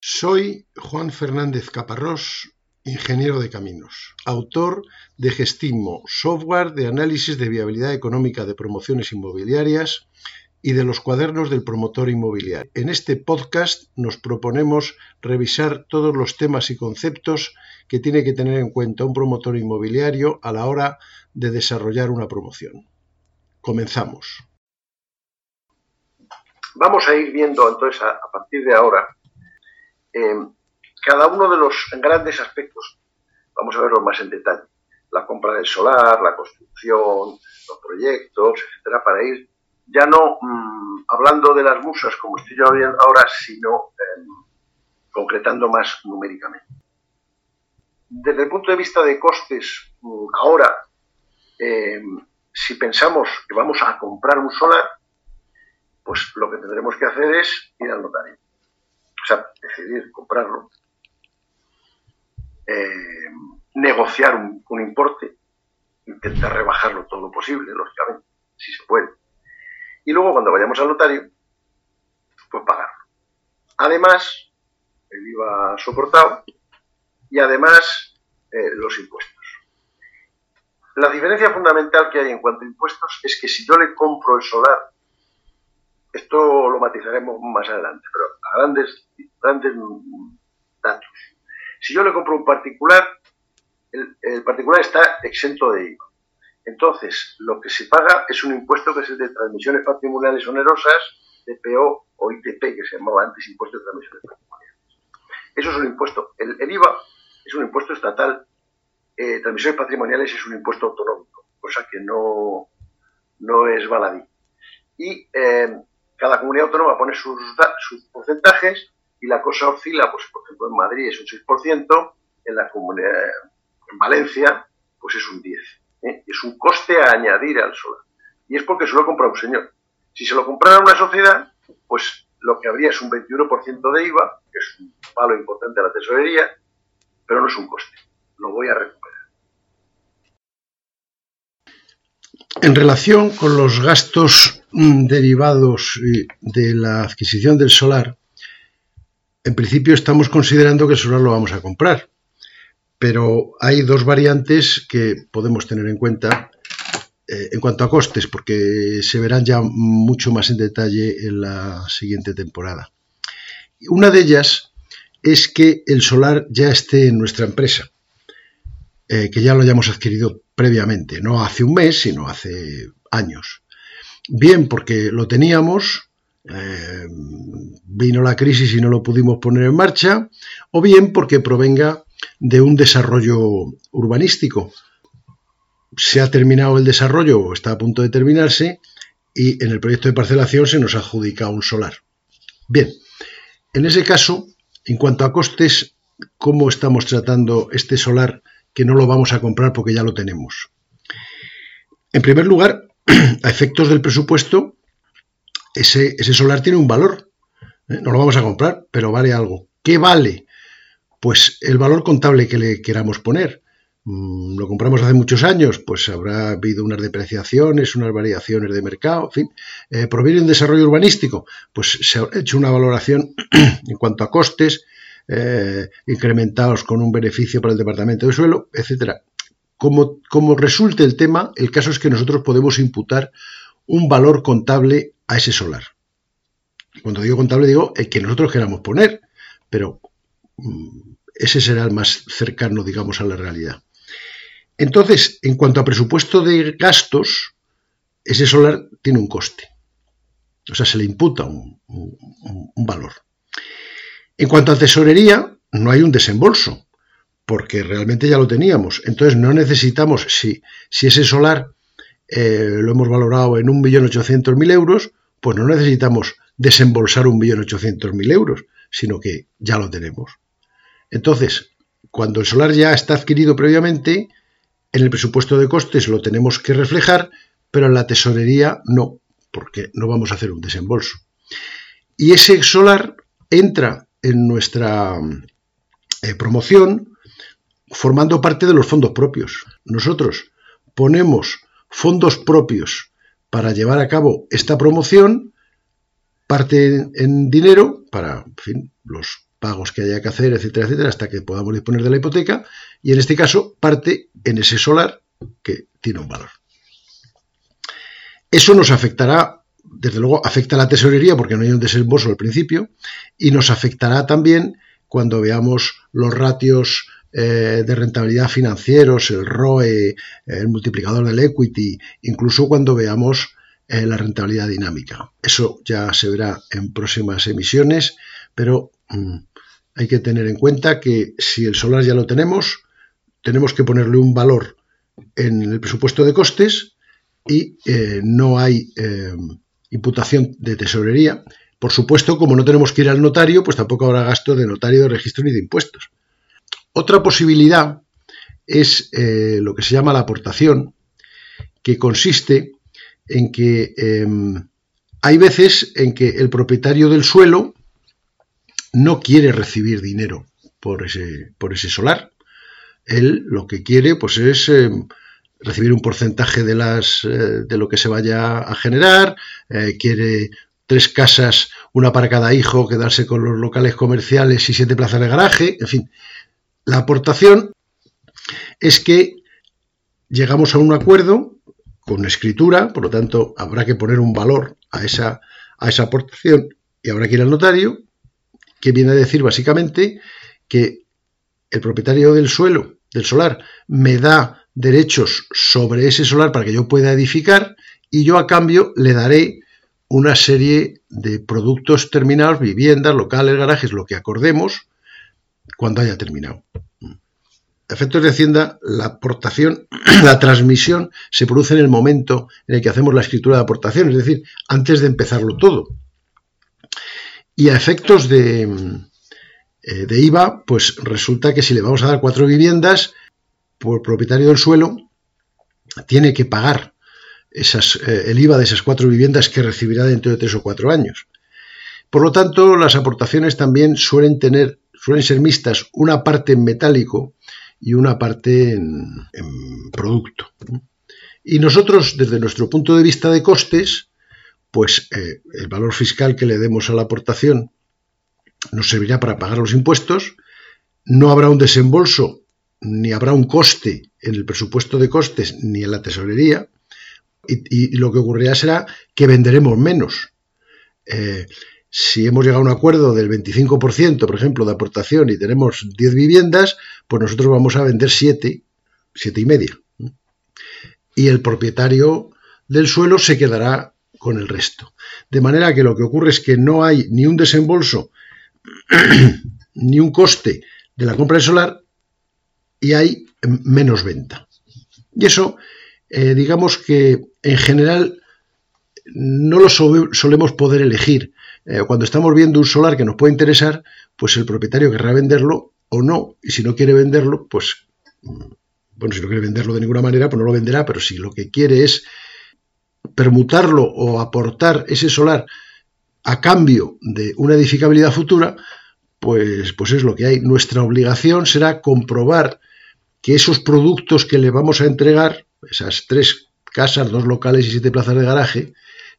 Soy Juan Fernández Caparrós, ingeniero de caminos, autor de Gestimo, software de análisis de viabilidad económica de promociones inmobiliarias y de los cuadernos del promotor inmobiliario. En este podcast nos proponemos revisar todos los temas y conceptos que tiene que tener en cuenta un promotor inmobiliario a la hora de desarrollar una promoción. Comenzamos. Vamos a ir viendo entonces a, partir de ahora eh, cada uno de los grandes aspectos. Vamos a verlos más en detalle. La compra del solar, la construcción, los proyectos, etcétera, para ir ya no mm, hablando de las musas como estoy yo ahora, sino em, concretando más numéricamente. Desde el punto de vista de costes, mm, ahora, em, si pensamos que vamos a comprar un solar, pues lo que tendremos que hacer es ir al notario. Decidir comprarlo, eh, negociar un, importe, intentar rebajarlo todo lo posible, lógicamente, si se puede. Y luego cuando vayamos al notario, pues pagarlo. Además, el IVA soportado y además eh, los impuestos. La diferencia fundamental que hay en cuanto a impuestos es que si yo le compro el solar esto lo matizaremos más adelante, pero grandes, grandes datos. Si yo le compro un particular, el, particular está exento de IVA. Entonces, lo que se paga es un impuesto que es el de transmisiones patrimoniales onerosas, DPO o ITP, que se llamaba antes impuesto de transmisiones patrimoniales. Eso es un impuesto. El, IVA es un impuesto estatal, eh, transmisiones patrimoniales es un impuesto autonómico, cosa que no, no es baladí. Y eh, cada comunidad autónoma pone sus, porcentajes y la cosa oscila, pues por ejemplo en Madrid es un 6%, en la comunidad, en Valencia pues es un 10%. ¿eh? Es un coste a añadir al solar. Y es porque se lo compra un señor. Si se lo comprara una sociedad, pues lo que habría es un 21% de IVA, que es un palo importante a la tesorería, pero no es un coste. Lo voy a recuperar. En relación con los gastos derivados eh, de la adquisición del solar, en principio estamos considerando que el solar lo vamos a comprar, pero hay dos variantes que podemos tener en cuenta eh, en cuanto a costes, porque se verán ya mucho más en detalle en la siguiente temporada. Una de ellas es que el solar ya esté en nuestra empresa, eh, que ya lo hayamos adquirido previamente, no hace un mes, sino hace años. Bien porque lo teníamos, eh, vino la crisis y no lo pudimos poner en marcha, o bien porque provenga de un desarrollo urbanístico. Se ha terminado el desarrollo o está a punto de terminarse y en el proyecto de parcelación se nos adjudica un solar. Bien, en ese caso, en cuanto a costes, ¿cómo estamos tratando este solar que no lo vamos a comprar porque ya lo tenemos. En primer lugar, a efectos del presupuesto, ese, solar tiene un valor. ¿eh? No lo vamos a comprar, pero vale algo. ¿Qué vale? Pues el valor contable que le queramos poner. Mm, lo compramos hace muchos años, pues habrá habido unas depreciaciones, unas variaciones de mercado, en fin. Eh, ¿Proviene un desarrollo urbanístico? Pues se ha hecho una valoración en cuanto a costes, eh, incrementados con un beneficio para el departamento de suelo, etcétera. Como, resulte el tema, el caso es que nosotros podemos imputar un valor contable a ese solar. Cuando digo contable digo el que nosotros queramos poner, pero mm, ese será el más cercano, digamos, a la realidad. Entonces, en cuanto a presupuesto de gastos, ese solar tiene un coste. O sea, se le imputa un valor. En cuanto a tesorería, no hay un desembolso, porque realmente ya lo teníamos. Entonces no necesitamos, si, si ese solar eh, lo hemos valorado en 1.800.000 euros, pues no necesitamos desembolsar 1.800.000 euros, sino que ya lo tenemos. Entonces, cuando el solar ya está adquirido previamente, en el presupuesto de costes lo tenemos que reflejar, pero en la tesorería no, porque no vamos a hacer un desembolso. Y ese solar entra en nuestra eh, promoción formando parte de los fondos propios. Nosotros ponemos fondos propios para llevar a cabo esta promoción, parte en dinero para los pagos que haya que hacer, etcétera, etcétera, hasta que podamos disponer de la hipoteca. Y en este caso parte en ese solar que tiene un valor. Eso nos afectará, desde luego, afecta a la tesorería porque no hay un desembolso al principio y nos afectará también cuando veamos los ratios eh, de rentabilidad financieros, el ROE, el multiplicador del equity, incluso cuando veamos eh, la rentabilidad dinámica. Eso ya se verá en próximas emisiones, pero mm, hay que tener en cuenta que si el solar ya lo tenemos, tenemos que ponerle un valor en el presupuesto de costes y eh, no hay imputación de tesorería. Por supuesto, como no tenemos que ir al notario, pues tampoco habrá gasto de notario, de registro ni de impuestos. Otra posibilidad es eh, lo que se llama la aportación, que consiste en que em, hay veces en que el propietario del suelo no quiere recibir dinero por ese, por ese solar. Él lo que quiere pues es em, recibir un porcentaje de, las, eh, de lo que se vaya a generar, eh, quiere tres casas, una para cada hijo, quedarse con los locales comerciales y siete plazas de garaje, en fin. La aportación es que llegamos a un acuerdo con escritura, por lo tanto habrá que poner un valor a esa, a esa aportación y habrá que ir al notario, que viene a decir básicamente que el propietario del suelo, del solar, me da derechos sobre ese solar para que yo pueda edificar y yo a cambio le daré una serie de productos terminados, viviendas, locales, garajes, lo que acordemos cuando haya terminado. Efectos de Hacienda, la aportación, la transmisión se produce en el momento en el que hacemos la escritura de aportación, es decir, antes de empezarlo todo. Y a efectos de, eh, de IVA, pues resulta que si le vamos a dar cuatro viviendas, por propietario del suelo tiene que pagar esas, eh, el IVA de esas cuatro viviendas que recibirá dentro de tres o cuatro años. Por lo tanto, las aportaciones también suelen tener, suelen ser mixtas, una parte en metálico y una parte en, producto. Y nosotros, desde nuestro punto de vista de costes, pues eh, el valor fiscal que le demos a la aportación nos servirá para pagar los impuestos, no habrá un desembolso ni habrá un coste en el presupuesto de costes ni en la tesorería, y, lo que ocurrirá será que venderemos menos. Eh, si hemos llegado a un acuerdo del 25%, por ejemplo, de aportación y tenemos 10 viviendas, pues nosotros vamos a vender 7, 7 y media. Y el propietario del suelo se quedará con el resto. De manera que lo que ocurre es que no hay ni un desembolso ni un coste de la compra del solar y hay menos venta. Y eso, eh, digamos que en general no lo solemos poder elegir. Eh, cuando estamos viendo un solar que nos puede interesar, pues el propietario querrá venderlo o no. Y si no quiere venderlo, pues, mm, bueno, si no quiere venderlo de ninguna manera, pues no lo venderá. Pero si lo que quiere es permutarlo o aportar ese solar a cambio de una edificabilidad futura, pues, pues es lo que hay. Nuestra obligación será comprobar que esos productos que le vamos a entregar, esas tres casas, dos locales y siete plazas de garaje,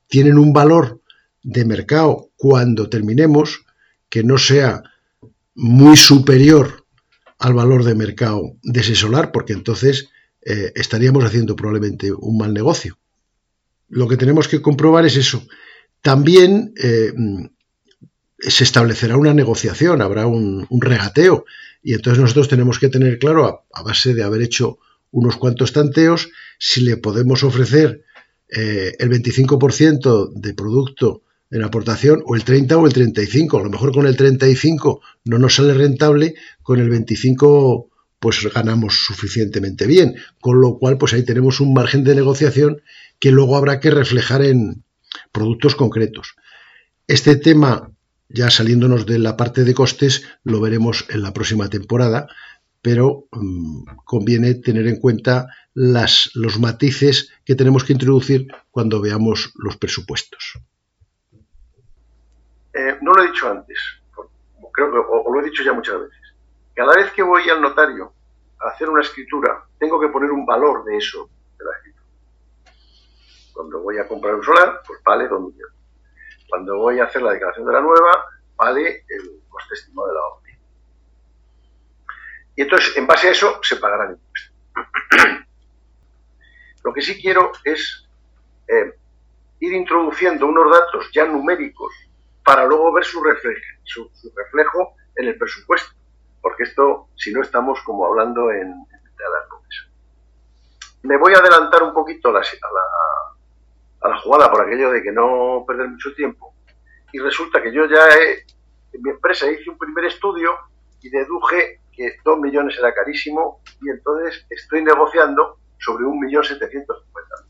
tienen un valor de mercado cuando terminemos que no sea muy superior al valor de mercado de ese solar, porque entonces eh, estaríamos haciendo probablemente un mal negocio. Lo que tenemos que comprobar es eso. También eh, se establecerá una negociación, habrá un, regateo. Y entonces nosotros tenemos que tener claro, a, base de haber hecho unos cuantos tanteos, si le podemos ofrecer eh, el 25% de producto en aportación, o el 30 o el 35. A lo mejor con el 35 no nos sale rentable, con el 25 pues ganamos suficientemente bien. Con lo cual, pues ahí tenemos un margen de negociación que luego habrá que reflejar en productos concretos. Este tema ya saliéndonos de la parte de costes, lo veremos en la próxima temporada, pero mm, conviene tener en cuenta las, los matices que tenemos que introducir cuando veamos los presupuestos. Eh, no lo he dicho antes, creo que, o, lo he dicho ya muchas veces. Cada vez que voy al notario a hacer una escritura, tengo que poner un valor de eso, de la escritura. Cuando voy a comprar un solar, pues vale donde cuando voy a hacer la declaración de la nueva, vale el, coste estimado de la obra. Y entonces, en base a eso, se pagarán impuestos. Lo que sí quiero es eh, ir introduciendo unos datos ya numéricos para luego ver su reflejo, su, reflejo en el presupuesto. Porque esto, si no estamos como hablando en, las nubes. Me voy a adelantar un poquito a la, jugada por aquello de que no perder mucho tiempo. Y resulta que yo ya en mi empresa hice un primer estudio y deduje que 2 millones era carísimo y entonces estoy negociando sobre 1.750.000.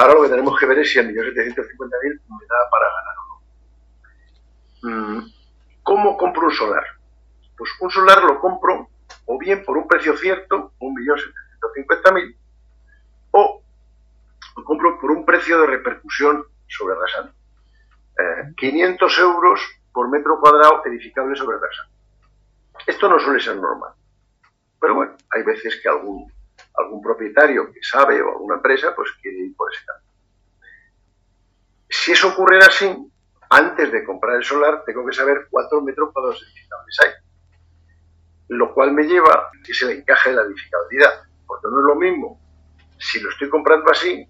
Ahora lo que tenemos que ver es si el 1.750.000 me da para ganar o no. Mm, ¿Cómo compro un solar? Pues un solar lo compro o bien por un precio cierto, 1.750.000, o lo compro por un precio de repercusión sobre rasante. 500 eh, euros por metro cuadrado edificable sobre rasante. Esto no suele ser normal. Pero bueno, hay veces que algún algún propietario que sabe o alguna empresa, pues quiere ir por ese camino. Si eso ocurriera así, antes de comprar el solar, tengo que saber cuántos metros cuadrados edificables hay. Lo cual me lleva que se le encaje la edificabilidad. Porque no es lo mismo, si lo estoy comprando así,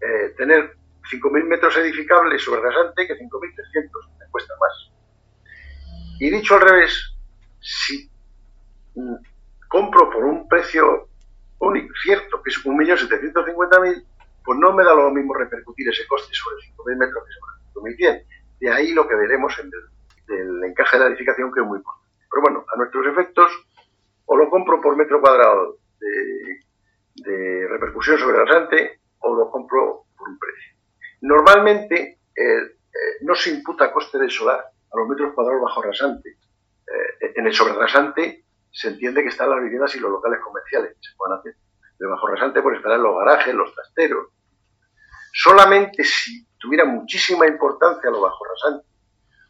eh, tener 5.000 metros edificables sobre rasante que 5.300. Me cuesta más. Y dicho al revés, si mm, compro por un precio único, cierto, que es 1.750.000, pues no me da lo mismo repercutir ese coste sobre 5.000 metros que sobre 5.100. De ahí lo que veremos en el, encaje de la edificación, que es muy importante. Pero bueno, a nuestros efectos, o lo compro por metro cuadrado de, repercusión sobre rasante, o lo compro por un precio. Normalmente eh, no se imputa coste de solar a los metros cuadrados bajo rasante. Eh, en el sobre rasante se entiende que están las viviendas y los locales comerciales que se pueden hacer. De bajo rasante pues estarán los garajes, los trasteros. Solamente si tuviera muchísima importancia lo bajo rasante,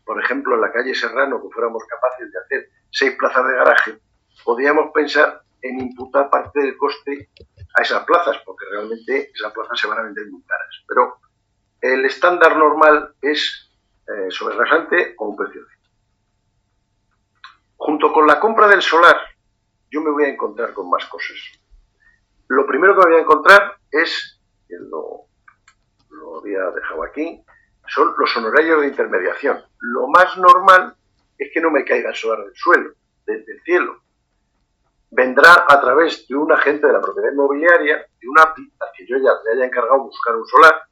por ejemplo en la calle Serrano, que fuéramos capaces de hacer seis plazas de garaje, podríamos pensar en imputar parte del coste a esas plazas, porque realmente esas plazas se van a vender muy caras. Pero el estándar normal es eh, sobre rasante o un precio Junto con la compra del solar, yo me voy a encontrar con más cosas. Lo primero que me voy a encontrar es, lo, lo había dejado aquí, son los honorarios de intermediación. Lo más normal es que no me caiga el solar del suelo, desde el cielo. Vendrá a través de un agente de la propiedad inmobiliaria, de un API, al que yo ya le haya encargado buscar un solar,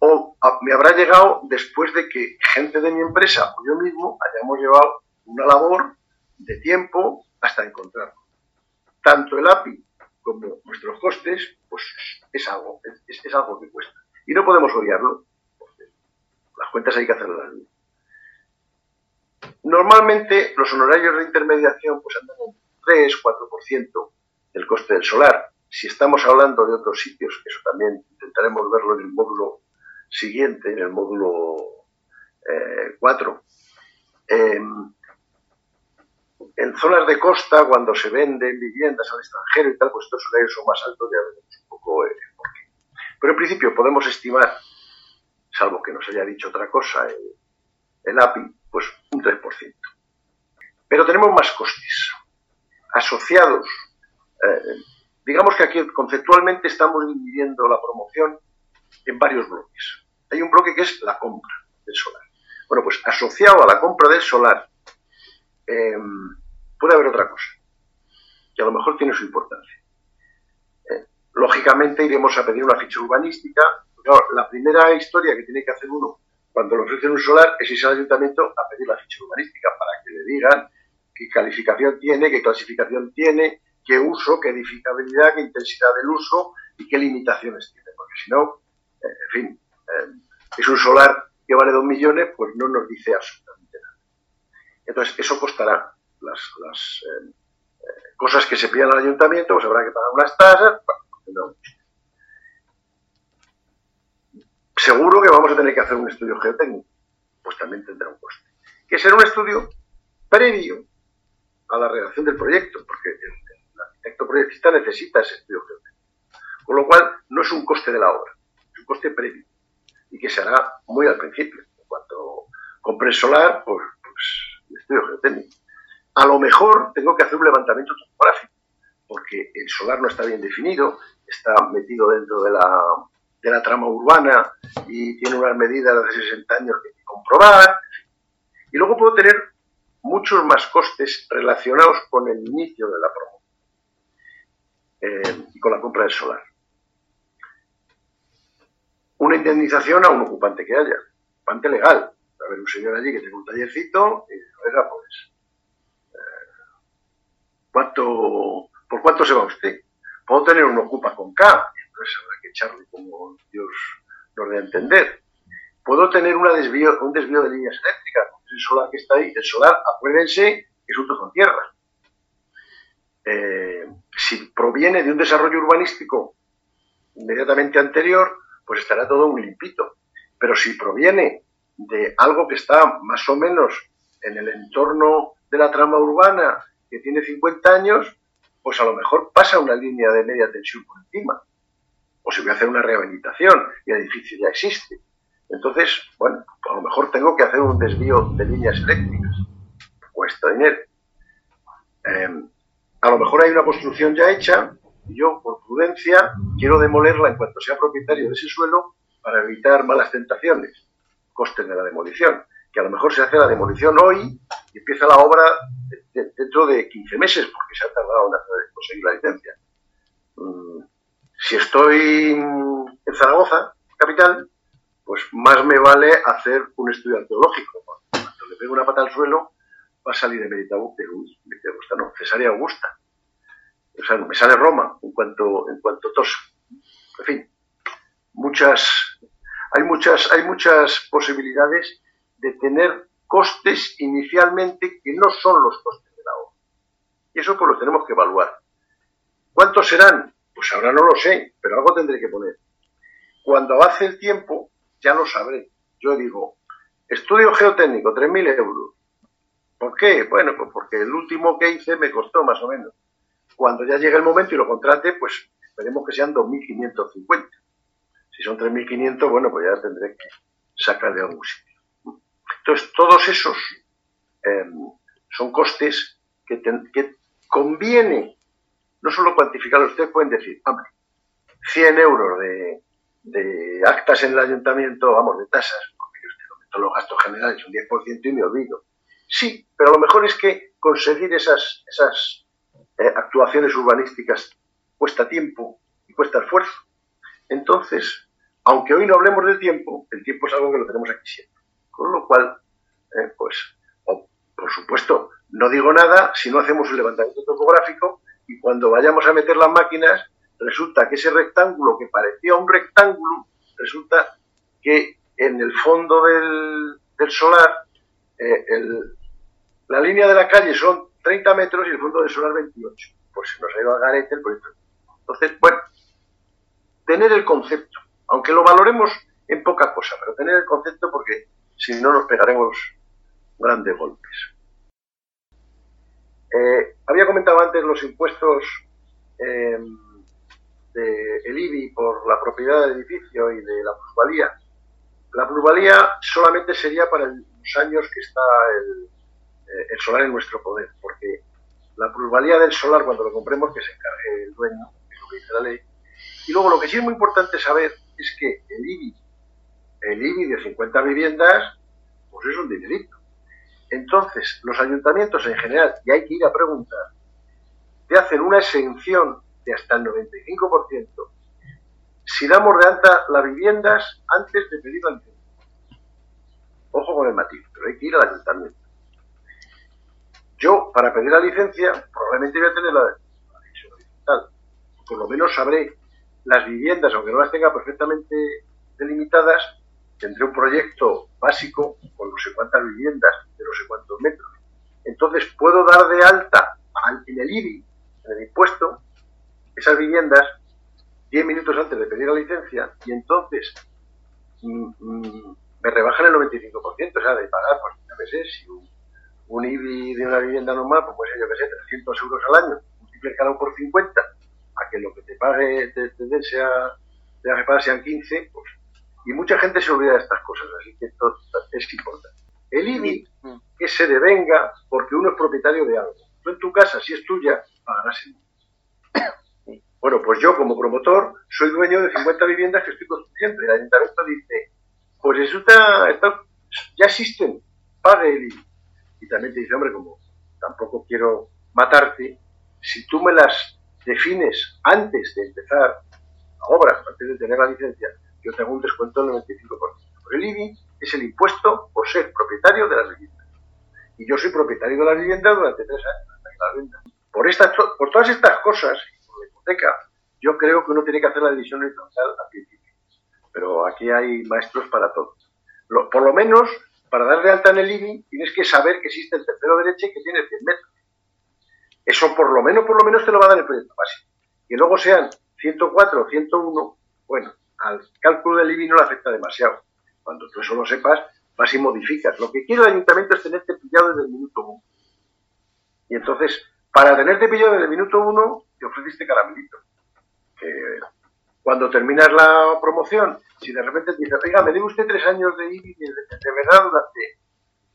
o me habrá llegado después de que gente de mi empresa o yo mismo hayamos llevado una labor de tiempo hasta encontrarlo. Tanto el API como nuestros costes, pues es algo, es, algo que cuesta. Y no podemos obviarlo, las cuentas hay que hacerlas. Normalmente los honorarios de intermediación pues andan en 3-4% del coste del solar. Si estamos hablando de otros sitios, eso también intentaremos verlo en el módulo siguiente, en el módulo 4, eh, en zonas de costa, cuando se venden viviendas al extranjero y tal, pues estos horarios son más altos, ya veremos un poco eh, por qué. Pero en principio podemos estimar, salvo que nos haya dicho otra cosa el, API, pues un 3%. Pero tenemos más costes asociados. Eh, digamos que aquí conceptualmente estamos dividiendo la promoción en varios bloques. Hay un bloque que es la compra del solar. Bueno, pues asociado a la compra del solar Em, puede haber otra cosa, que a lo mejor tiene su importancia. Eh, lógicamente iremos a pedir una ficha urbanística. la primera historia que tiene que hacer uno cuando le ofrecen un solar es irse al ayuntamiento a pedir la ficha urbanística para que le digan qué calificación tiene, qué clasificación tiene, qué uso, qué edificabilidad, qué intensidad del uso y qué limitaciones tiene. Porque si no, eh, en fin, eh, es un solar que vale dos millones, pues no nos dice absolutamente entonces, eso costará las, eh, eh, cosas que se pidan al ayuntamiento, pues habrá que pagar unas tasas. Bueno, Seguro que vamos a tener que hacer un estudio geotécnico, pues también tendrá un coste. Que será un estudio previo a la redacción del proyecto, porque el, arquitecto proyectista necesita ese estudio geotécnico. Con lo cual, no es un coste de la obra, es un coste previo y que se hará muy al principio. cuando compre solar, pues, pues estudio geotécnico. A lo mejor tengo que hacer un levantamiento topográfico, porque el solar no está bien definido, está metido dentro de la, de la trama urbana y tiene unas medidas de 60 años que hay que comprobar. Y luego puedo tener muchos más costes relacionados con el inicio de la promoción eh, y con la compra del solar. Una indemnización a un ocupante que haya, ocupante legal. A haber un señor allí que tenga un tallercito y, oiga, pues, ¿cuánto, ¿por cuánto se va usted? Puedo tener un ocupa con K, entonces habrá que echarle como Dios nos dé a entender. Puedo tener una desvío, un desvío de líneas eléctricas, el solar que está ahí, el solar, acuérdense, es un trozo en tierra. Eh, si proviene de un desarrollo urbanístico inmediatamente anterior, pues estará todo muy limpito. Pero si proviene de algo que está más o menos en el entorno de la trama urbana, que tiene 50 años, pues a lo mejor pasa una línea de media tensión por encima. O si voy a hacer una rehabilitación y el edificio ya existe. Entonces, bueno, a lo mejor tengo que hacer un desvío de líneas eléctricas. Cuesta dinero. Em, a lo mejor hay una construcción ya hecha y yo, por prudencia, quiero demolerla en cuanto sea propietario de ese suelo para evitar malas tentaciones, costes de la demolición. Que a lo mejor se hace la demolición hoy y empieza la obra dentro de 15 meses, porque se ha tardado en conseguir la licencia. Mm, si estoy en Zaragoza, capital, pues más me vale hacer un estudio arqueológico. Cuando le pego una pata al suelo, va a salir de Augusta, no, Cesárea Augusta. O sea, me sale Roma en cuanto, en cuanto toso. En fin, muchas, hay muchas, hay muchas posibilidades de tener costes inicialmente que no son los costes de la obra. Y eso pues lo tenemos que evaluar. ¿Cuántos serán? Pues ahora no lo sé, pero algo tendré que poner. Cuando avance el tiempo, ya lo sabré. Yo digo, estudio geotécnico, 3.000 euros. ¿Por qué? Bueno, pues porque el último que hice me costó más o menos. Cuando ya llegue el momento y lo contrate, pues esperemos que sean 2.550. Si son 3.500, bueno, pues ya tendré que sacar de algún sitio. Entonces, todos esos em, son costes que, conviene no solo cuantificarlos, ustedes pueden decir, hombre, 100 euros de, actas en el ayuntamiento, vamos, de tasas, porque yo estoy meto los gastos generales un 10% y me olvido. Sí, pero lo mejor es que conseguir esas, esas eh, actuaciones urbanísticas cuesta tiempo y cuesta esfuerzo. Entonces, aunque hoy no hablemos del tiempo, el tiempo es algo que lo tenemos aquí siempre. Con lo cual, eh, pues, por supuesto, no digo nada si no hacemos un levantamiento topográfico y cuando vayamos a meter las máquinas, resulta que ese rectángulo que parecía un rectángulo, resulta que en el fondo del, solar eh, el, la línea de la calle son 30 metros y el fondo del solar 28. Pues se nos ha ido a garete el proyecto. Entonces, bueno, tener el concepto, aunque lo valoremos en poca cosa, pero tener el concepto porque si no nos pegaremos grandes golpes. Eh, había comentado antes los impuestos eh, del IBI por la propiedad del edificio y de la plusvalía. La plusvalía solamente sería para los años que está el, eh, el solar en nuestro poder, porque la plusvalía del solar cuando lo compremos que se encargue el dueño, es lo que dice la ley. Y luego lo que sí es muy importante saber es que el IBI, el IBI de 50 viviendas, pues es un dinerito. Entonces, los ayuntamientos en general, y hay que ir a preguntar, te hacen una exención de hasta el 95% si damos de alta las viviendas antes de pedir la licencia. Ojo con el matiz, pero hay que ir al ayuntamiento. Yo, para pedir la licencia, probablemente voy a tener la, digital. Por lo menos sabré las viviendas, aunque no las tenga perfectamente delimitadas, tendré un proyecto básico con no sé cuántas viviendas, de no sé cuántos metros. Entonces puedo dar de alta en el IBI, en el impuesto, esas viviendas 10 minutos antes de pedir la licencia y entonces mm, mm, me rebajan el 95%, o sea, de pagar, pues, no sé, si un un IBI de una vivienda normal, pues puede yo que sé, 300 euros al año, multiplicado por 50, a que lo que te pague, te, te sea, te que pagar sean 15, pues Y mucha gente se olvida de estas cosas, así que esto es importante. El IBI mm. que se devenga porque uno es propietario de algo. Tú en tu casa, si es tuya, pagarás el IBI. Bueno, pues yo como promotor soy dueño de 50 viviendas que estoy construyendo el ayuntamiento dice, pues eso ya existen, pague el IBI. Y también te dice, hombre, como tampoco quiero matarte, si tú me las defines antes de empezar la obra, antes de tener la licencia, yo te hago un descuento del 95%. Pero el IBI es el impuesto por ser propietario de las viviendas. Y yo soy propietario de las viviendas durante tres años, Por, estas, por todas estas cosas, por la hipoteca, yo creo que uno tiene que hacer la división horizontal al principio. Pero aquí hay maestros para todo. por lo menos, para darle alta en el IBI, tienes que saber que existe el tercero derecho y que tiene 100 metros. Eso por lo menos, por lo menos te lo va a dar el proyecto básico. Que luego sean 104 o 101, bueno, al cálculo del IBI no le afecta demasiado. Cuando tú eso lo sepas, vas y modificas. Lo que quiere el ayuntamiento es tenerte pillado desde el minuto uno. Y entonces, para tenerte pillado desde el minuto uno, te ofreciste caramelito. Que cuando terminas la promoción, si de repente te oiga, me debe usted tres años de IBI de, de verdad durante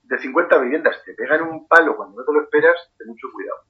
de 50 viviendas, te pegan un palo cuando no te lo esperas, ten mucho cuidado.